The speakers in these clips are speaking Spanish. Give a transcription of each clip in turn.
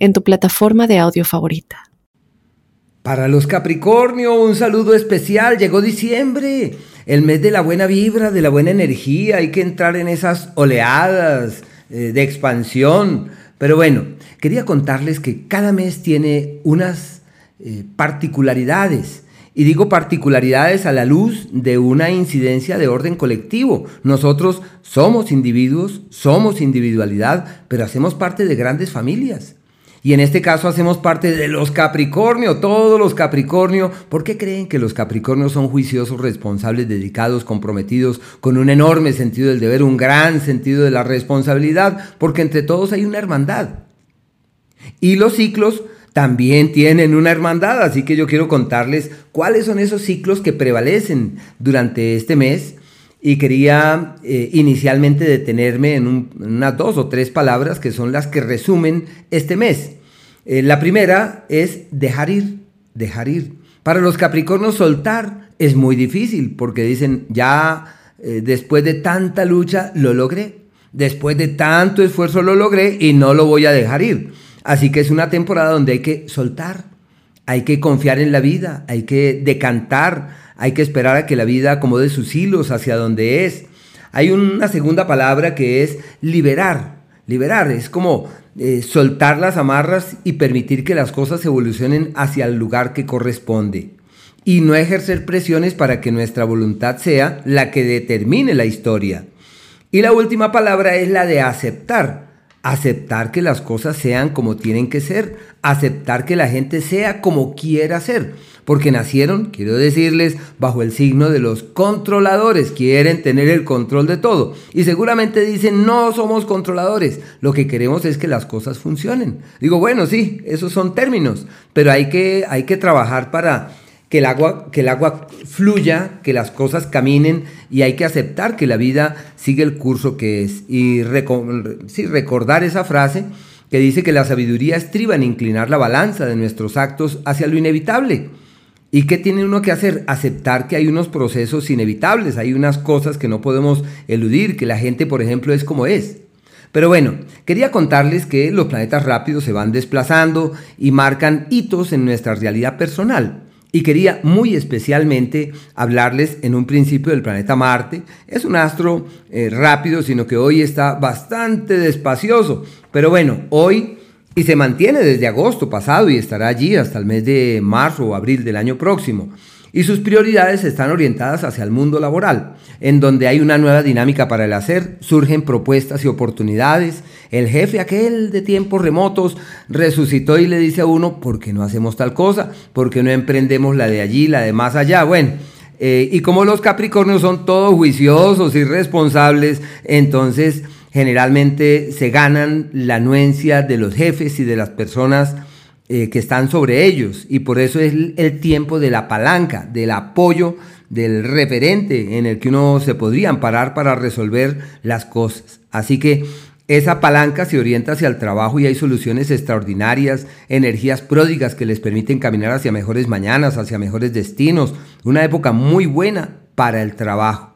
en tu plataforma de audio favorita. Para los Capricornio, un saludo especial. Llegó diciembre, el mes de la buena vibra, de la buena energía. Hay que entrar en esas oleadas eh, de expansión. Pero bueno, quería contarles que cada mes tiene unas eh, particularidades. Y digo particularidades a la luz de una incidencia de orden colectivo. Nosotros somos individuos, somos individualidad, pero hacemos parte de grandes familias. Y en este caso hacemos parte de los Capricornio, todos los Capricornio. ¿Por qué creen que los Capricornios son juiciosos, responsables, dedicados, comprometidos, con un enorme sentido del deber, un gran sentido de la responsabilidad? Porque entre todos hay una hermandad. Y los ciclos también tienen una hermandad, así que yo quiero contarles cuáles son esos ciclos que prevalecen durante este mes y quería eh, inicialmente detenerme en, unas dos o tres palabras que son las que resumen este mes. Eh, la primera es dejar ir, dejar ir. Para los Capricornios soltar es muy difícil porque dicen, ya eh, después de tanta lucha lo logré, después de tanto esfuerzo lo logré y no lo voy a dejar ir. Así que es una temporada donde hay que soltar, hay que confiar en la vida, hay que decantar, hay que esperar a que la vida acomode sus hilos hacia donde es. Hay una segunda palabra que es liberar. Liberar es como eh, soltar las amarras y permitir que las cosas evolucionen hacia el lugar que corresponde. Y no ejercer presiones para que nuestra voluntad sea la que determine la historia. Y la última palabra es la de aceptar. Aceptar que las cosas sean como tienen que ser. Aceptar que la gente sea como quiera ser porque nacieron, quiero decirles, bajo el signo de los controladores, quieren tener el control de todo. Y seguramente dicen, no somos controladores, lo que queremos es que las cosas funcionen. Digo, bueno, sí, esos son términos, pero hay que, hay que trabajar para que el, agua, que el agua fluya, que las cosas caminen y hay que aceptar que la vida sigue el curso que es. Y recordar esa frase que dice que la sabiduría estriba en inclinar la balanza de nuestros actos hacia lo inevitable. ¿Y qué tiene uno que hacer? Aceptar que hay unos procesos inevitables, hay unas cosas que no podemos eludir, que la gente, por ejemplo, es como es. Pero bueno, quería contarles que los planetas rápidos se van desplazando y marcan hitos en nuestra realidad personal. Y quería muy especialmente hablarles en un principio del planeta Marte. Es un astro eh, rápido, sino que hoy está bastante despacioso. Pero bueno, hoy y se mantiene desde agosto pasado y estará allí hasta el mes de marzo o abril del año próximo. Y sus prioridades están orientadas hacia el mundo laboral, en donde hay una nueva dinámica para el hacer, surgen propuestas y oportunidades. El jefe aquel de tiempos remotos resucitó y le dice a uno, ¿por qué no hacemos tal cosa? ¿Por qué no emprendemos la de allí, la de más allá? Bueno, eh, y como los Capricornios son todos juiciosos y responsables, entonces generalmente se ganan la anuencia de los jefes y de las personas eh, que están sobre ellos. Y por eso es el tiempo de la palanca, del apoyo, del referente en el que uno se podría amparar para resolver las cosas. Así que esa palanca se orienta hacia el trabajo y hay soluciones extraordinarias, energías pródigas que les permiten caminar hacia mejores mañanas, hacia mejores destinos. Una época muy buena para el trabajo.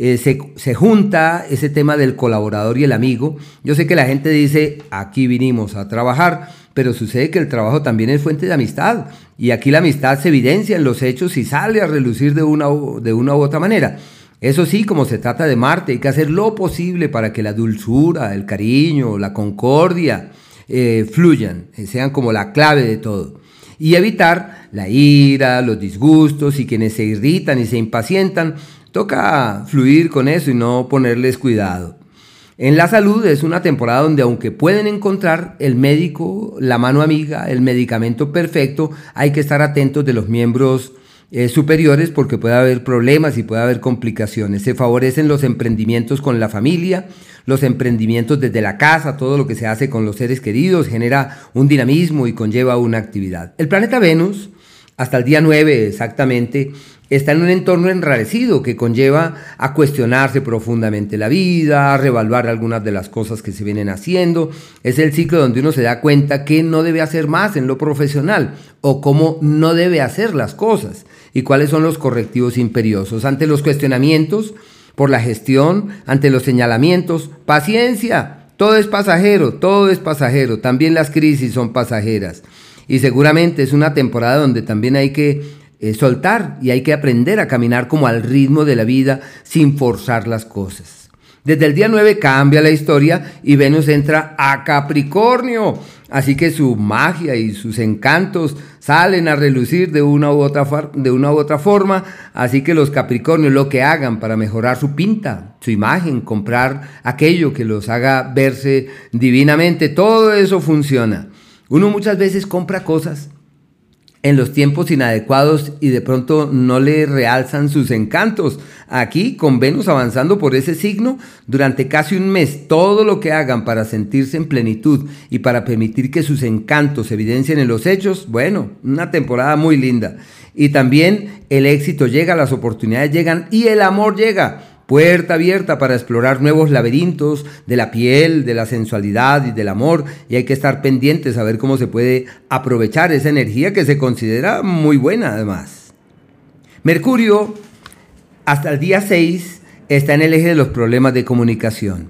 Eh, se, junta ese tema del colaborador y el amigo. Yo sé que la gente dice, aquí vinimos a trabajar, pero sucede que el trabajo también es fuente de amistad. Y aquí la amistad se evidencia en los hechos y sale a relucir de una, de una u otra manera. Eso sí, como se trata de Marte, hay que hacer lo posible para que la dulzura, el cariño, la concordia eh, fluyan, eh, sean como la clave de todo. Y evitar la ira, los disgustos y quienes se irritan y se impacientan Toca fluir con eso y no ponerles cuidado. En la salud es una temporada donde aunque pueden encontrar el médico, la mano amiga, el medicamento perfecto, hay que estar atentos de los miembros eh, superiores porque puede haber problemas y puede haber complicaciones. Se favorecen los emprendimientos con la familia, los emprendimientos desde la casa, todo lo que se hace con los seres queridos, genera un dinamismo y conlleva una actividad. El planeta Venus, hasta el día 9 exactamente, está en un entorno enrarecido que conlleva a cuestionarse profundamente la vida, a revaluar algunas de las cosas que se vienen haciendo. Es el ciclo donde uno se da cuenta que no debe hacer más en lo profesional o cómo no debe hacer las cosas y cuáles son los correctivos imperiosos. Ante los cuestionamientos por la gestión, ante los señalamientos, paciencia. Todo es pasajero, todo es pasajero. También las crisis son pasajeras. Y seguramente es una temporada donde también hay que eh, soltar y hay que aprender a caminar como al ritmo de la vida sin forzar las cosas. Desde el día 9 cambia la historia y Venus entra a Capricornio. Así que su magia y sus encantos salen a relucir de una, u otra, de una u otra forma. Así que los Capricornios lo que hagan para mejorar su pinta, su imagen, comprar aquello que los haga verse divinamente, todo eso funciona. Uno muchas veces compra cosas en los tiempos inadecuados y de pronto no le realzan sus encantos. Aquí, con Venus avanzando por ese signo, durante casi un mes, todo lo que hagan para sentirse en plenitud y para permitir que sus encantos se evidencien en los hechos, bueno, una temporada muy linda. Y también el éxito llega, las oportunidades llegan y el amor llega puerta abierta para explorar nuevos laberintos de la piel, de la sensualidad y del amor, y hay que estar pendientes a ver cómo se puede aprovechar esa energía que se considera muy buena además. Mercurio, hasta el día 6, está en el eje de los problemas de comunicación.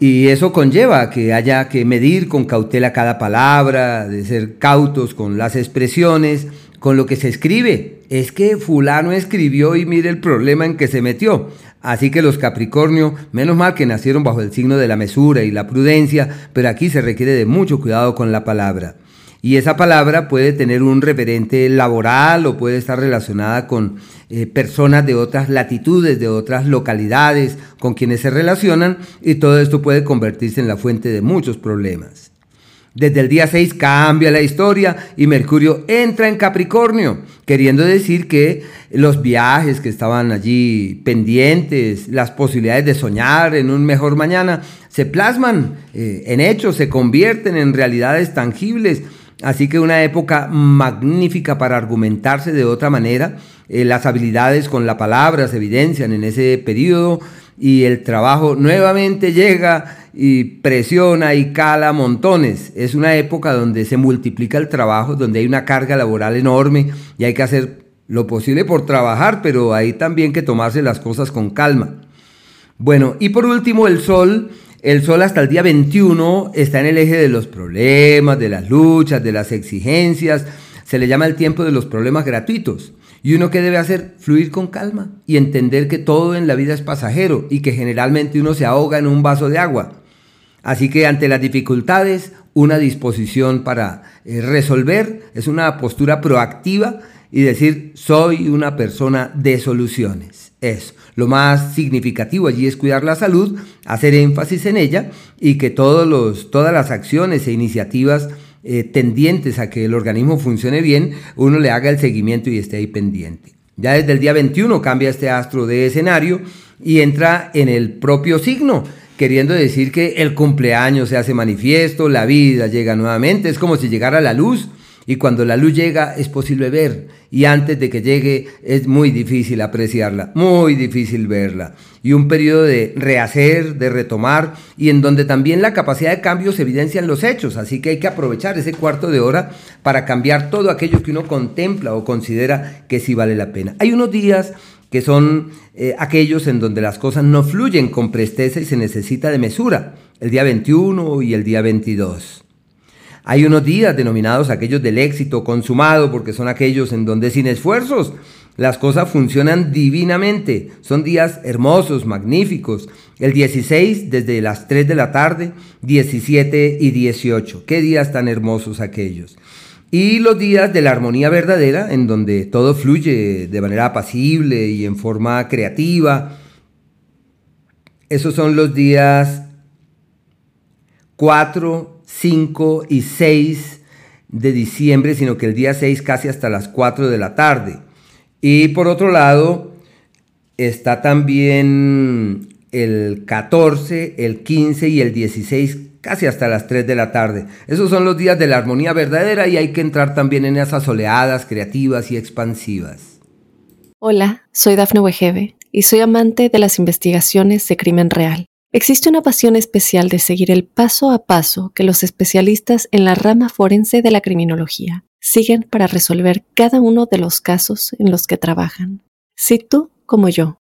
Y eso conlleva que haya que medir con cautela cada palabra, de ser cautos con las expresiones, con lo que se escribe. Es que fulano escribió y mire el problema en que se metió. Así que los Capricornio, menos mal que nacieron bajo el signo de la mesura y la prudencia, pero aquí se requiere de mucho cuidado con la palabra. Y esa palabra puede tener un referente laboral o puede estar relacionada con eh, personas de otras latitudes, de otras localidades con quienes se relacionan y todo esto puede convertirse en la fuente de muchos problemas. Desde el día 6 cambia la historia y Mercurio entra en Capricornio, queriendo decir que los viajes que estaban allí pendientes, las posibilidades de soñar en un mejor mañana, se plasman eh, en hechos, se convierten en realidades tangibles. Así que una época magnífica para argumentarse de otra manera. Eh, las habilidades con la palabra se evidencian en ese periodo y el trabajo nuevamente llega y presiona y cala montones. Es una época donde se multiplica el trabajo, donde hay una carga laboral enorme y hay que hacer lo posible por trabajar, pero hay también que tomarse las cosas con calma. Bueno, y por último el sol. El sol hasta el día 21 está en el eje de los problemas, de las luchas, de las exigencias. Se le llama el tiempo de los problemas gratuitos. Y uno que debe hacer, fluir con calma y entender que todo en la vida es pasajero y que generalmente uno se ahoga en un vaso de agua. Así que ante las dificultades, una disposición para eh, resolver es una postura proactiva y decir, soy una persona de soluciones. Eso. Lo más significativo allí es cuidar la salud, hacer énfasis en ella y que todos los, todas las acciones e iniciativas eh, tendientes a que el organismo funcione bien, uno le haga el seguimiento y esté ahí pendiente. Ya desde el día 21 cambia este astro de escenario y entra en el propio signo, queriendo decir que el cumpleaños se hace manifiesto, la vida llega nuevamente, es como si llegara la luz y cuando la luz llega es posible ver y antes de que llegue es muy difícil apreciarla, muy difícil verla. Y un periodo de rehacer, de retomar y en donde también la capacidad de cambio se evidencia en los hechos, así que hay que aprovechar ese cuarto de hora para cambiar todo aquello que uno contempla o considera que sí vale la pena. Hay unos días que son eh, aquellos en donde las cosas no fluyen con presteza y se necesita de mesura, el día 21 y el día 22. Hay unos días denominados aquellos del éxito consumado, porque son aquellos en donde sin esfuerzos las cosas funcionan divinamente. Son días hermosos, magníficos. El 16 desde las 3 de la tarde, 17 y 18. Qué días tan hermosos aquellos. Y los días de la armonía verdadera, en donde todo fluye de manera apacible y en forma creativa. Esos son los días 4, 5 y 6 de diciembre, sino que el día 6 casi hasta las 4 de la tarde. Y por otro lado, está también el 14, el 15 y el 16, casi hasta las 3 de la tarde. Esos son los días de la armonía verdadera y hay que entrar también en esas oleadas creativas y expansivas. Hola, soy Dafne Wegebe y soy amante de las investigaciones de crimen real. Existe una pasión especial de seguir el paso a paso que los especialistas en la rama forense de la criminología siguen para resolver cada uno de los casos en los que trabajan. Si tú, como yo,